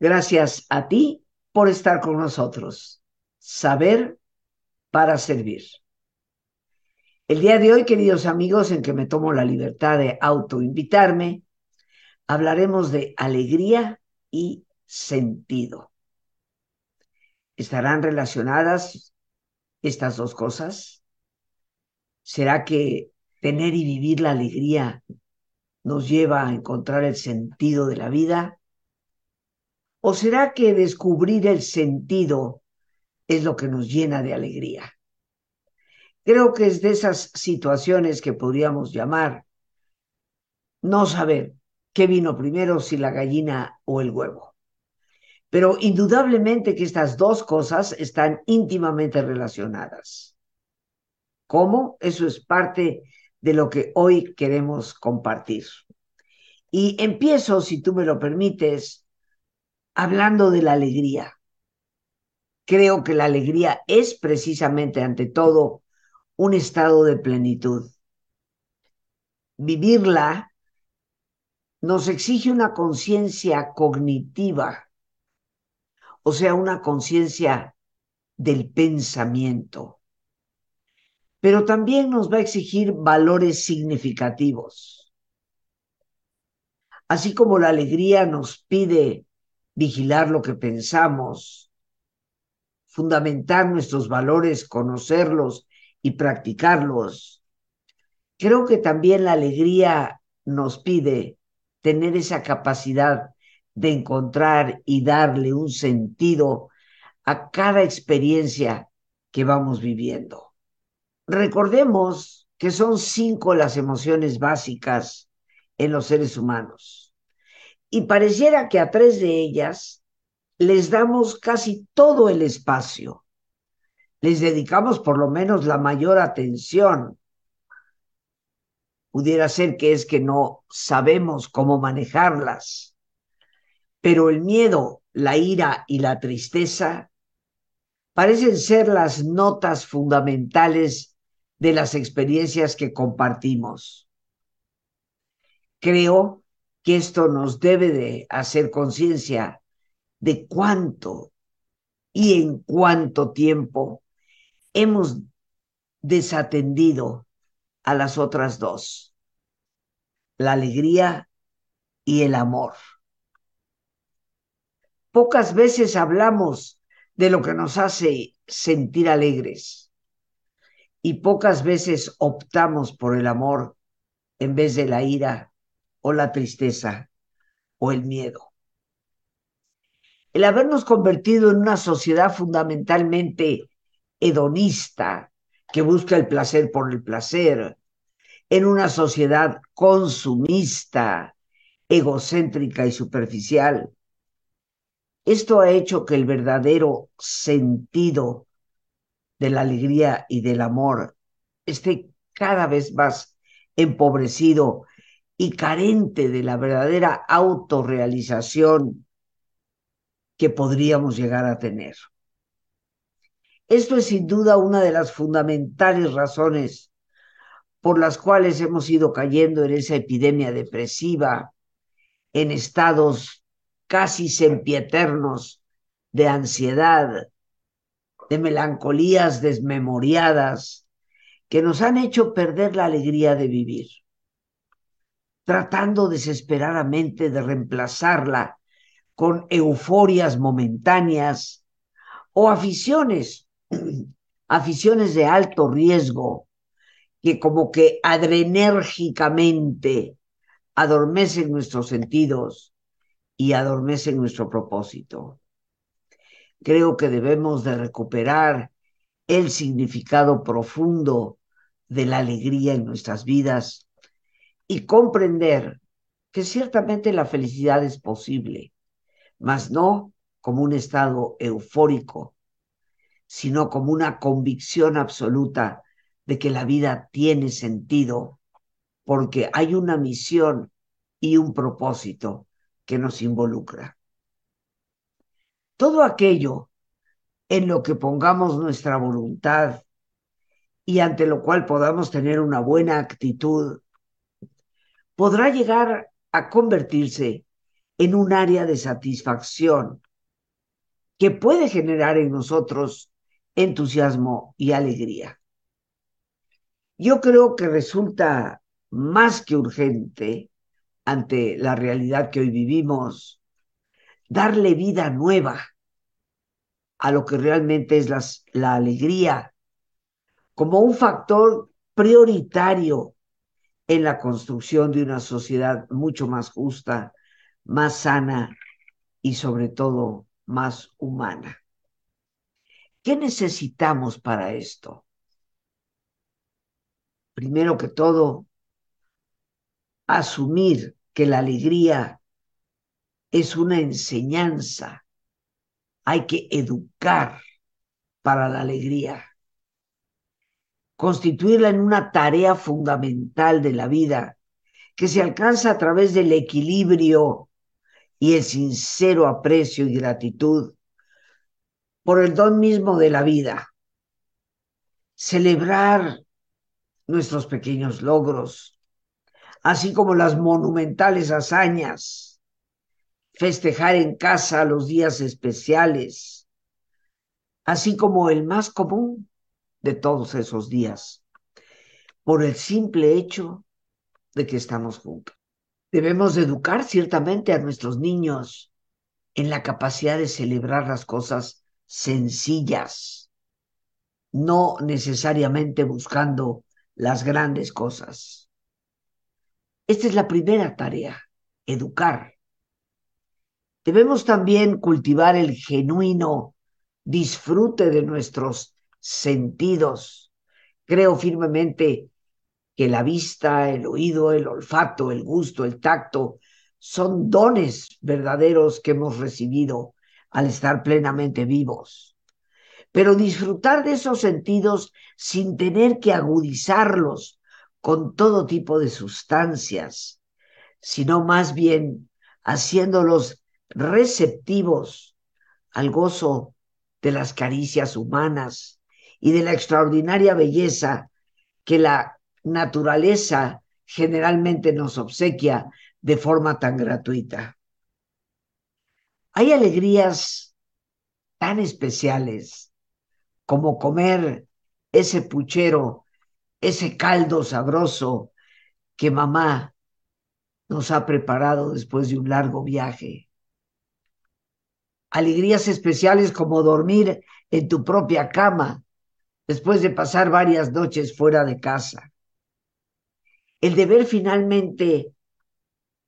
Gracias a ti por estar con nosotros. Saber para servir. El día de hoy, queridos amigos, en que me tomo la libertad de autoinvitarme, hablaremos de alegría y sentido. ¿Estarán relacionadas estas dos cosas? ¿Será que tener y vivir la alegría nos lleva a encontrar el sentido de la vida? ¿O será que descubrir el sentido es lo que nos llena de alegría? Creo que es de esas situaciones que podríamos llamar no saber qué vino primero, si la gallina o el huevo. Pero indudablemente que estas dos cosas están íntimamente relacionadas. ¿Cómo? Eso es parte de lo que hoy queremos compartir. Y empiezo, si tú me lo permites, hablando de la alegría. Creo que la alegría es precisamente, ante todo, un estado de plenitud. Vivirla nos exige una conciencia cognitiva, o sea, una conciencia del pensamiento, pero también nos va a exigir valores significativos. Así como la alegría nos pide vigilar lo que pensamos, fundamentar nuestros valores, conocerlos y practicarlos. Creo que también la alegría nos pide tener esa capacidad de encontrar y darle un sentido a cada experiencia que vamos viviendo. Recordemos que son cinco las emociones básicas en los seres humanos y pareciera que a tres de ellas les damos casi todo el espacio. Les dedicamos por lo menos la mayor atención. Pudiera ser que es que no sabemos cómo manejarlas. Pero el miedo, la ira y la tristeza parecen ser las notas fundamentales de las experiencias que compartimos. Creo que esto nos debe de hacer conciencia de cuánto y en cuánto tiempo hemos desatendido a las otras dos, la alegría y el amor. Pocas veces hablamos de lo que nos hace sentir alegres y pocas veces optamos por el amor en vez de la ira o la tristeza o el miedo. El habernos convertido en una sociedad fundamentalmente hedonista, que busca el placer por el placer, en una sociedad consumista, egocéntrica y superficial. Esto ha hecho que el verdadero sentido de la alegría y del amor esté cada vez más empobrecido y carente de la verdadera autorrealización que podríamos llegar a tener. Esto es sin duda una de las fundamentales razones por las cuales hemos ido cayendo en esa epidemia depresiva, en estados casi sempieternos de ansiedad, de melancolías desmemoriadas, que nos han hecho perder la alegría de vivir tratando desesperadamente de reemplazarla con euforias momentáneas o aficiones, aficiones de alto riesgo que como que adrenérgicamente adormecen nuestros sentidos y adormecen nuestro propósito. Creo que debemos de recuperar el significado profundo de la alegría en nuestras vidas y comprender que ciertamente la felicidad es posible, mas no como un estado eufórico, sino como una convicción absoluta de que la vida tiene sentido porque hay una misión y un propósito que nos involucra. Todo aquello en lo que pongamos nuestra voluntad y ante lo cual podamos tener una buena actitud podrá llegar a convertirse en un área de satisfacción que puede generar en nosotros entusiasmo y alegría. Yo creo que resulta más que urgente ante la realidad que hoy vivimos, darle vida nueva a lo que realmente es la alegría como un factor prioritario en la construcción de una sociedad mucho más justa, más sana y sobre todo más humana. ¿Qué necesitamos para esto? Primero que todo, asumir que la alegría es una enseñanza. Hay que educar para la alegría. Constituirla en una tarea fundamental de la vida que se alcanza a través del equilibrio y el sincero aprecio y gratitud por el don mismo de la vida. Celebrar nuestros pequeños logros, así como las monumentales hazañas, festejar en casa los días especiales, así como el más común de todos esos días, por el simple hecho de que estamos juntos. Debemos educar ciertamente a nuestros niños en la capacidad de celebrar las cosas sencillas, no necesariamente buscando las grandes cosas. Esta es la primera tarea, educar. Debemos también cultivar el genuino disfrute de nuestros sentidos. Creo firmemente que la vista, el oído, el olfato, el gusto, el tacto, son dones verdaderos que hemos recibido al estar plenamente vivos. Pero disfrutar de esos sentidos sin tener que agudizarlos con todo tipo de sustancias, sino más bien haciéndolos receptivos al gozo de las caricias humanas y de la extraordinaria belleza que la naturaleza generalmente nos obsequia de forma tan gratuita. Hay alegrías tan especiales como comer ese puchero, ese caldo sabroso que mamá nos ha preparado después de un largo viaje. Alegrías especiales como dormir en tu propia cama después de pasar varias noches fuera de casa el de ver finalmente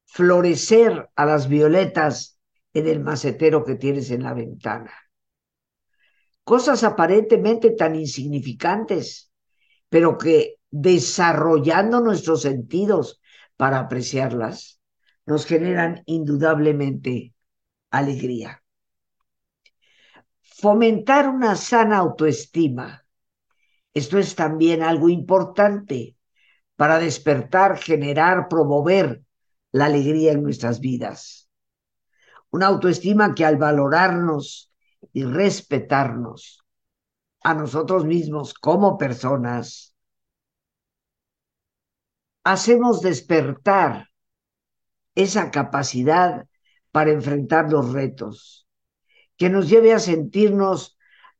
florecer a las violetas en el macetero que tienes en la ventana. Cosas aparentemente tan insignificantes, pero que desarrollando nuestros sentidos para apreciarlas, nos generan indudablemente alegría. Fomentar una sana autoestima. Esto es también algo importante para despertar, generar, promover la alegría en nuestras vidas. Una autoestima que al valorarnos y respetarnos a nosotros mismos como personas, hacemos despertar esa capacidad para enfrentar los retos, que nos lleve a sentirnos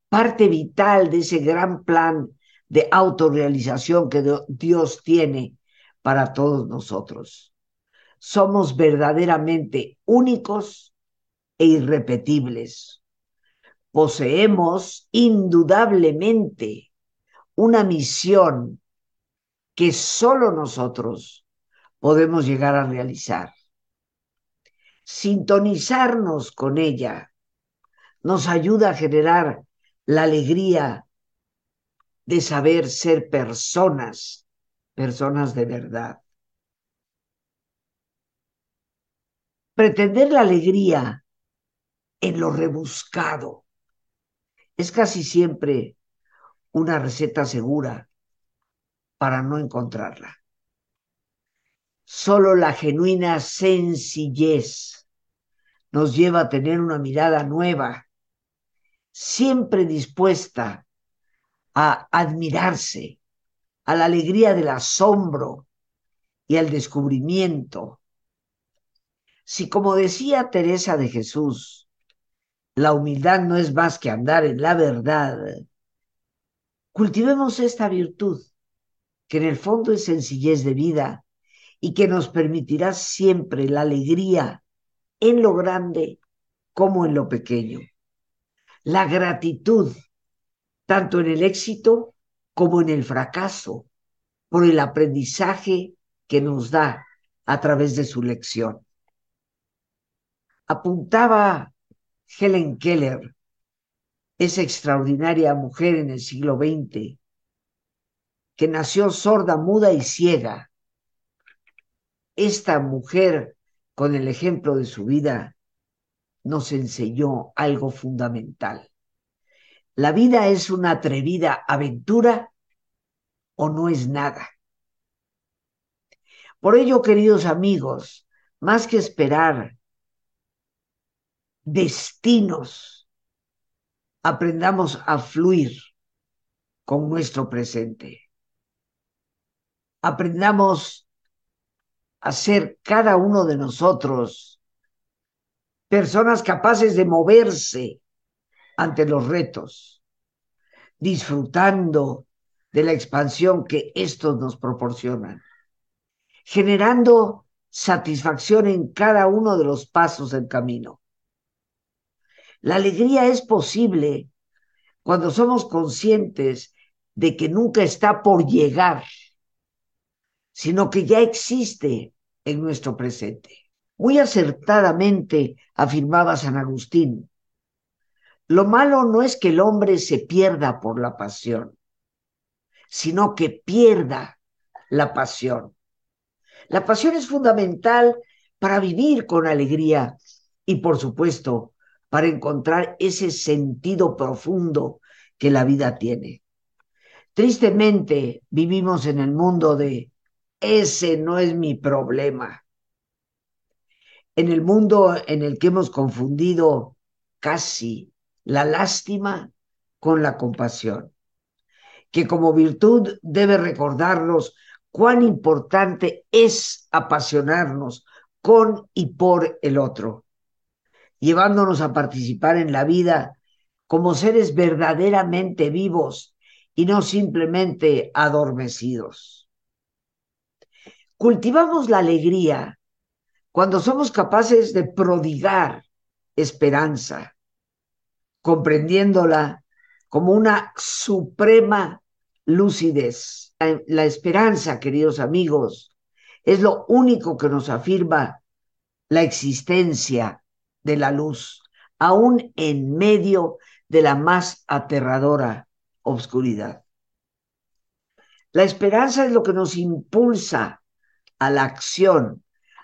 parte vital de ese gran plan de autorrealización que Dios tiene para todos nosotros. Somos verdaderamente únicos e irrepetibles. Poseemos indudablemente una misión que solo nosotros podemos llegar a realizar. Sintonizarnos con ella nos ayuda a generar la alegría de saber ser personas, personas de verdad. Pretender la alegría en lo rebuscado es casi siempre una receta segura para no encontrarla. Solo la genuina sencillez nos lleva a tener una mirada nueva, siempre dispuesta a admirarse, a la alegría del asombro y al descubrimiento. Si como decía Teresa de Jesús, la humildad no es más que andar en la verdad, cultivemos esta virtud, que en el fondo es sencillez de vida y que nos permitirá siempre la alegría en lo grande como en lo pequeño. La gratitud, tanto en el éxito como en el fracaso, por el aprendizaje que nos da a través de su lección. Apuntaba Helen Keller, esa extraordinaria mujer en el siglo XX, que nació sorda, muda y ciega. Esta mujer, con el ejemplo de su vida, nos enseñó algo fundamental. La vida es una atrevida aventura o no es nada. Por ello, queridos amigos, más que esperar destinos, aprendamos a fluir con nuestro presente. Aprendamos a ser cada uno de nosotros personas capaces de moverse ante los retos, disfrutando de la expansión que estos nos proporcionan generando satisfacción en cada uno de los pasos del camino. La alegría es posible cuando somos conscientes de que nunca está por llegar, sino que ya existe en nuestro presente. Muy acertadamente afirmaba San Agustín, lo malo no es que el hombre se pierda por la pasión, sino que pierda la pasión. La pasión es fundamental para vivir con alegría y, por supuesto, para encontrar ese sentido profundo que la vida tiene. Tristemente vivimos en el mundo de ese no es mi problema. En el mundo en el que hemos confundido casi la lástima con la compasión, que como virtud debe recordarnos cuán importante es apasionarnos con y por el otro, llevándonos a participar en la vida como seres verdaderamente vivos y no simplemente adormecidos. Cultivamos la alegría cuando somos capaces de prodigar esperanza, comprendiéndola como una suprema lucidez la esperanza, queridos amigos, es lo único que nos afirma la existencia de la luz, aún en medio de la más aterradora obscuridad. La esperanza es lo que nos impulsa a la acción,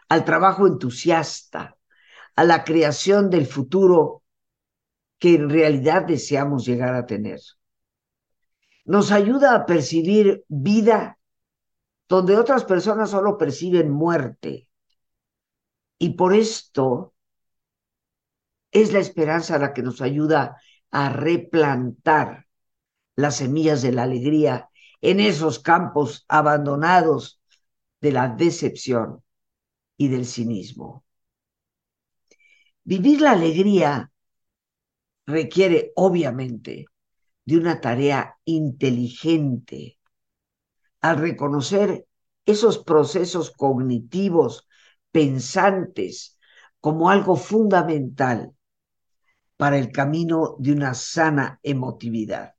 al trabajo entusiasta, a la creación del futuro que en realidad deseamos llegar a tener nos ayuda a percibir vida donde otras personas solo perciben muerte. Y por esto es la esperanza la que nos ayuda a replantar las semillas de la alegría en esos campos abandonados de la decepción y del cinismo. Vivir la alegría requiere, obviamente, de una tarea inteligente al reconocer esos procesos cognitivos pensantes como algo fundamental para el camino de una sana emotividad.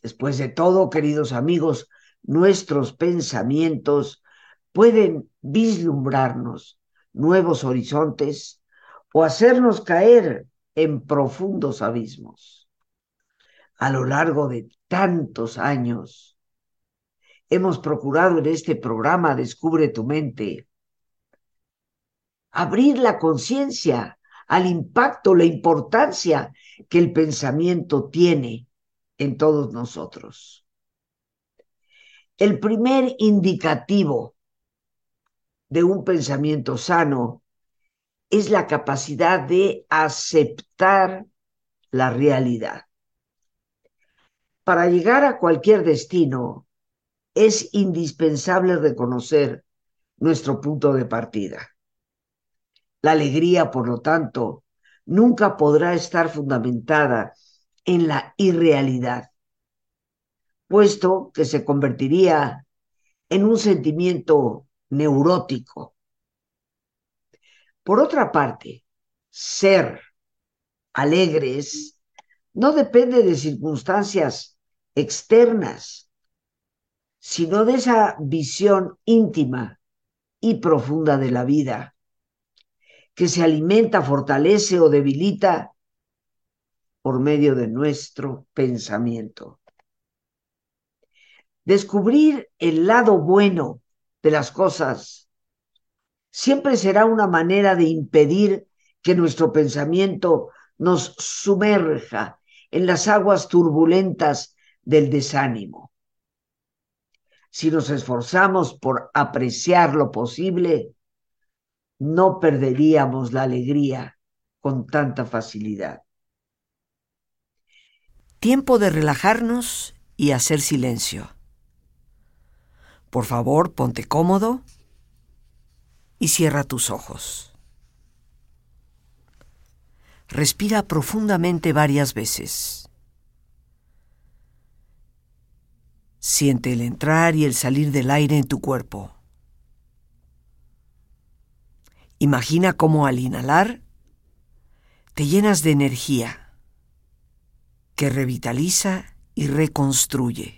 Después de todo, queridos amigos, nuestros pensamientos pueden vislumbrarnos nuevos horizontes o hacernos caer en profundos abismos a lo largo de tantos años, hemos procurado en este programa Descubre tu mente abrir la conciencia al impacto, la importancia que el pensamiento tiene en todos nosotros. El primer indicativo de un pensamiento sano es la capacidad de aceptar la realidad para llegar a cualquier destino es indispensable reconocer nuestro punto de partida. La alegría, por lo tanto, nunca podrá estar fundamentada en la irrealidad, puesto que se convertiría en un sentimiento neurótico. Por otra parte, ser alegres no depende de circunstancias externas, sino de esa visión íntima y profunda de la vida que se alimenta, fortalece o debilita por medio de nuestro pensamiento. Descubrir el lado bueno de las cosas siempre será una manera de impedir que nuestro pensamiento nos sumerja en las aguas turbulentas del desánimo. Si nos esforzamos por apreciar lo posible, no perderíamos la alegría con tanta facilidad. Tiempo de relajarnos y hacer silencio. Por favor, ponte cómodo y cierra tus ojos. Respira profundamente varias veces. Siente el entrar y el salir del aire en tu cuerpo. Imagina cómo al inhalar te llenas de energía que revitaliza y reconstruye.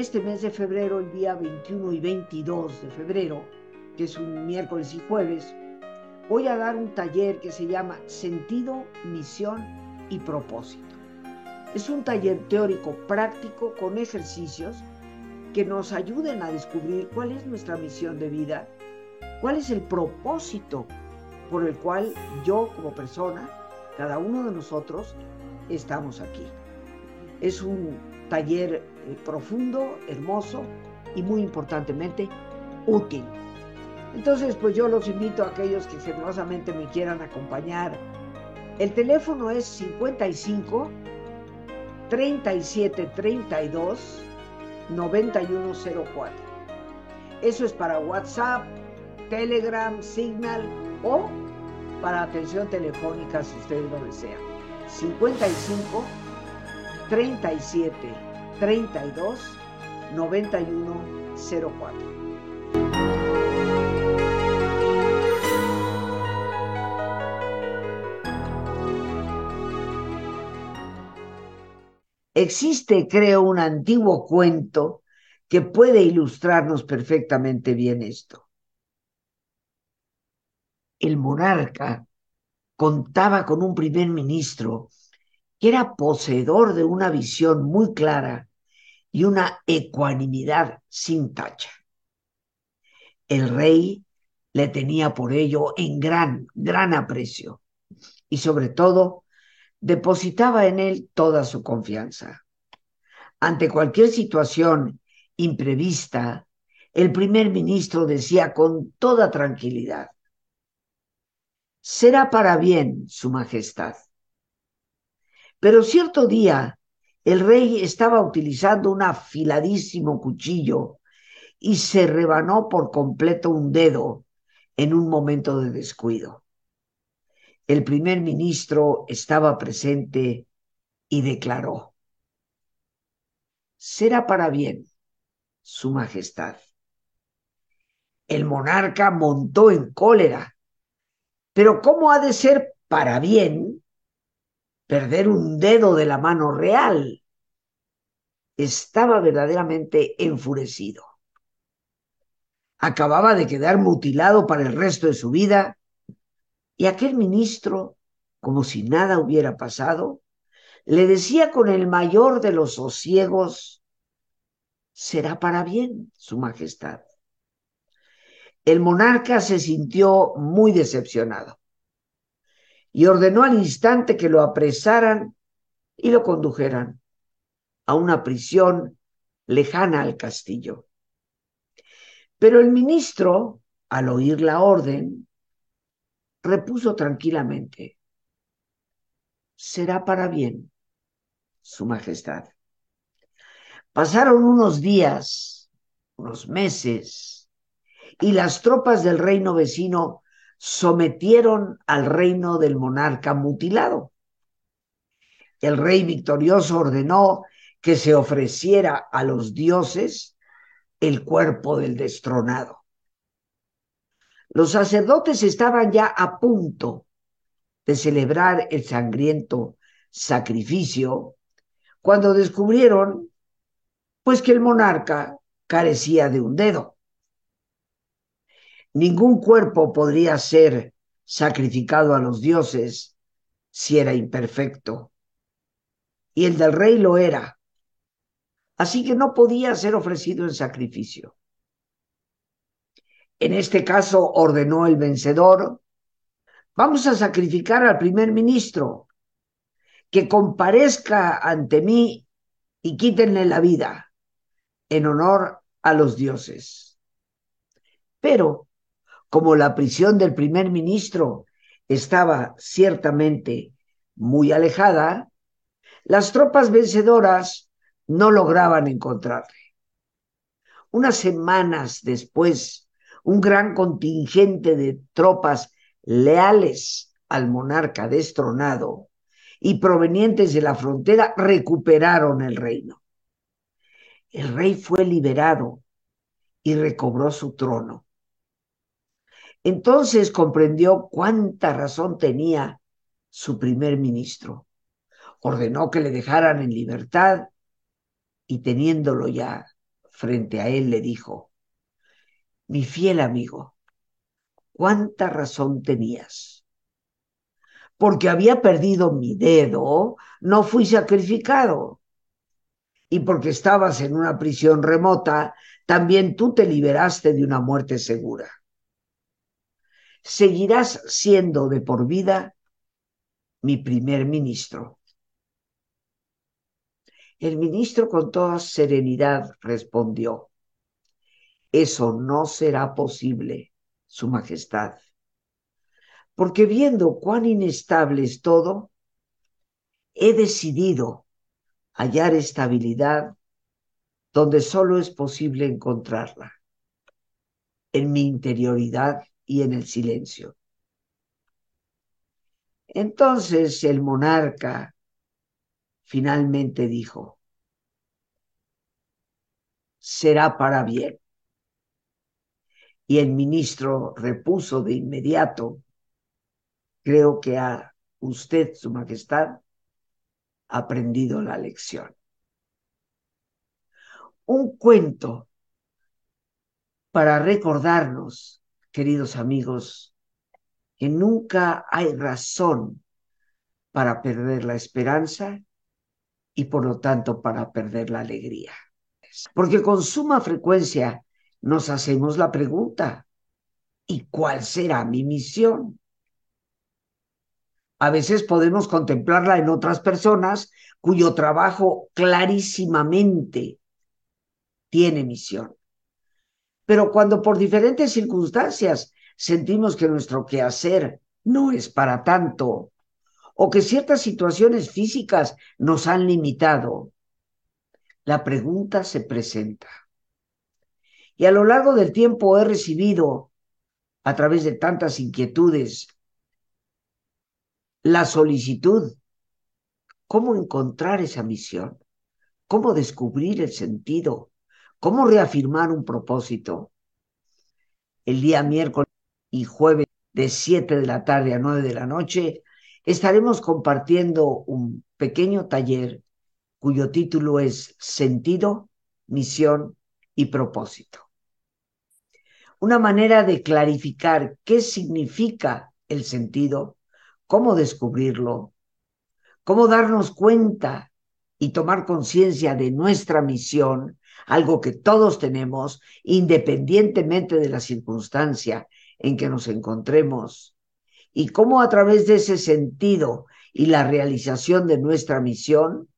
Este mes de febrero, el día 21 y 22 de febrero, que es un miércoles y jueves, voy a dar un taller que se llama Sentido, Misión y Propósito. Es un taller teórico práctico con ejercicios que nos ayuden a descubrir cuál es nuestra misión de vida, cuál es el propósito por el cual yo como persona, cada uno de nosotros, estamos aquí. Es un taller eh, profundo, hermoso y muy importantemente útil. Entonces, pues yo los invito a aquellos que generosamente me quieran acompañar. El teléfono es 55 37 32 9104. Eso es para WhatsApp, Telegram, Signal o para atención telefónica si ustedes lo desean. 55 37 32 91 04. Existe, creo, un antiguo cuento que puede ilustrarnos perfectamente bien esto. El monarca contaba con un primer ministro que era poseedor de una visión muy clara y una ecuanimidad sin tacha. El rey le tenía por ello en gran, gran aprecio. y sobre todo depositaba en él toda su confianza. Ante cualquier situación imprevista, el primer ministro decía con toda tranquilidad, será para bien, Su Majestad. Pero cierto día el rey estaba utilizando un afiladísimo cuchillo y se rebanó por completo un dedo en un momento de descuido. El primer ministro estaba presente y declaró, será para bien, Su Majestad. El monarca montó en cólera, pero ¿cómo ha de ser para bien perder un dedo de la mano real? Estaba verdaderamente enfurecido acababa de quedar mutilado para el resto de su vida, y aquel ministro, como si nada hubiera pasado, le decía con el mayor de los sosiegos, será para bien, Su Majestad. El monarca se sintió muy decepcionado y ordenó al instante que lo apresaran y lo condujeran a una prisión lejana al castillo. Pero el ministro, al oír la orden, repuso tranquilamente, será para bien, Su Majestad. Pasaron unos días, unos meses, y las tropas del reino vecino sometieron al reino del monarca mutilado. El rey victorioso ordenó que se ofreciera a los dioses el cuerpo del destronado. Los sacerdotes estaban ya a punto de celebrar el sangriento sacrificio cuando descubrieron pues que el monarca carecía de un dedo. Ningún cuerpo podría ser sacrificado a los dioses si era imperfecto. Y el del rey lo era así que no podía ser ofrecido en sacrificio. En este caso ordenó el vencedor, vamos a sacrificar al primer ministro, que comparezca ante mí y quítenle la vida en honor a los dioses. Pero, como la prisión del primer ministro estaba ciertamente muy alejada, las tropas vencedoras no lograban encontrarle. Unas semanas después, un gran contingente de tropas leales al monarca destronado y provenientes de la frontera recuperaron el reino. El rey fue liberado y recobró su trono. Entonces comprendió cuánta razón tenía su primer ministro. Ordenó que le dejaran en libertad y teniéndolo ya frente a él le dijo, mi fiel amigo, cuánta razón tenías. Porque había perdido mi dedo, no fui sacrificado. Y porque estabas en una prisión remota, también tú te liberaste de una muerte segura. Seguirás siendo de por vida mi primer ministro. El ministro con toda serenidad respondió, eso no será posible, Su Majestad, porque viendo cuán inestable es todo, he decidido hallar estabilidad donde solo es posible encontrarla, en mi interioridad y en el silencio. Entonces el monarca, finalmente dijo, será para bien. Y el ministro repuso de inmediato, creo que a usted, Su Majestad, aprendido la lección. Un cuento para recordarnos, queridos amigos, que nunca hay razón para perder la esperanza y por lo tanto para perder la alegría. Porque con suma frecuencia nos hacemos la pregunta, ¿y cuál será mi misión? A veces podemos contemplarla en otras personas cuyo trabajo clarísimamente tiene misión. Pero cuando por diferentes circunstancias sentimos que nuestro quehacer no es para tanto, o que ciertas situaciones físicas nos han limitado, la pregunta se presenta. Y a lo largo del tiempo he recibido, a través de tantas inquietudes, la solicitud, ¿cómo encontrar esa misión? ¿Cómo descubrir el sentido? ¿Cómo reafirmar un propósito? El día miércoles y jueves de 7 de la tarde a 9 de la noche estaremos compartiendo un pequeño taller cuyo título es Sentido, Misión y Propósito. Una manera de clarificar qué significa el sentido, cómo descubrirlo, cómo darnos cuenta y tomar conciencia de nuestra misión, algo que todos tenemos, independientemente de la circunstancia en que nos encontremos, y cómo a través de ese sentido y la realización de nuestra misión,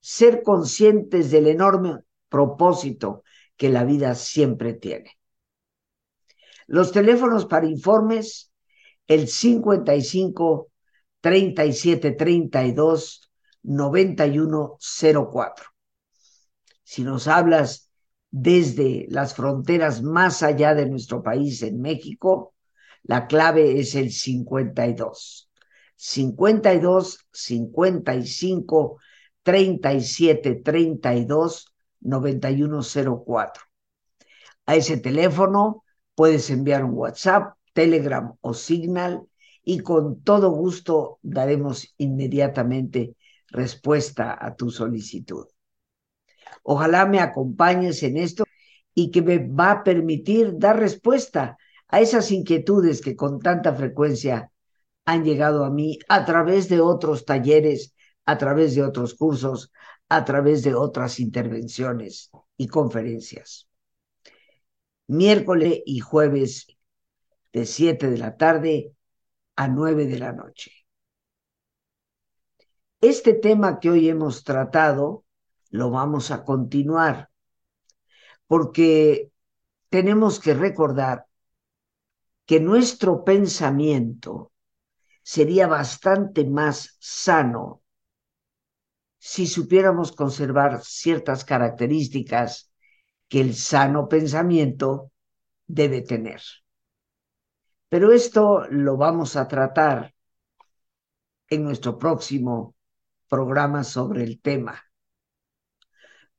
ser conscientes del enorme propósito que la vida siempre tiene. Los teléfonos para informes, el 55 37 32 91 04. Si nos hablas desde las fronteras más allá de nuestro país en México, la clave es el 52. 52 55 37 32 9104. A ese teléfono puedes enviar un WhatsApp, Telegram o Signal y con todo gusto daremos inmediatamente respuesta a tu solicitud. Ojalá me acompañes en esto y que me va a permitir dar respuesta a esas inquietudes que con tanta frecuencia han llegado a mí a través de otros talleres, a través de otros cursos, a través de otras intervenciones y conferencias. Miércoles y jueves de 7 de la tarde a 9 de la noche. Este tema que hoy hemos tratado lo vamos a continuar porque tenemos que recordar que nuestro pensamiento sería bastante más sano si supiéramos conservar ciertas características que el sano pensamiento debe tener. Pero esto lo vamos a tratar en nuestro próximo programa sobre el tema.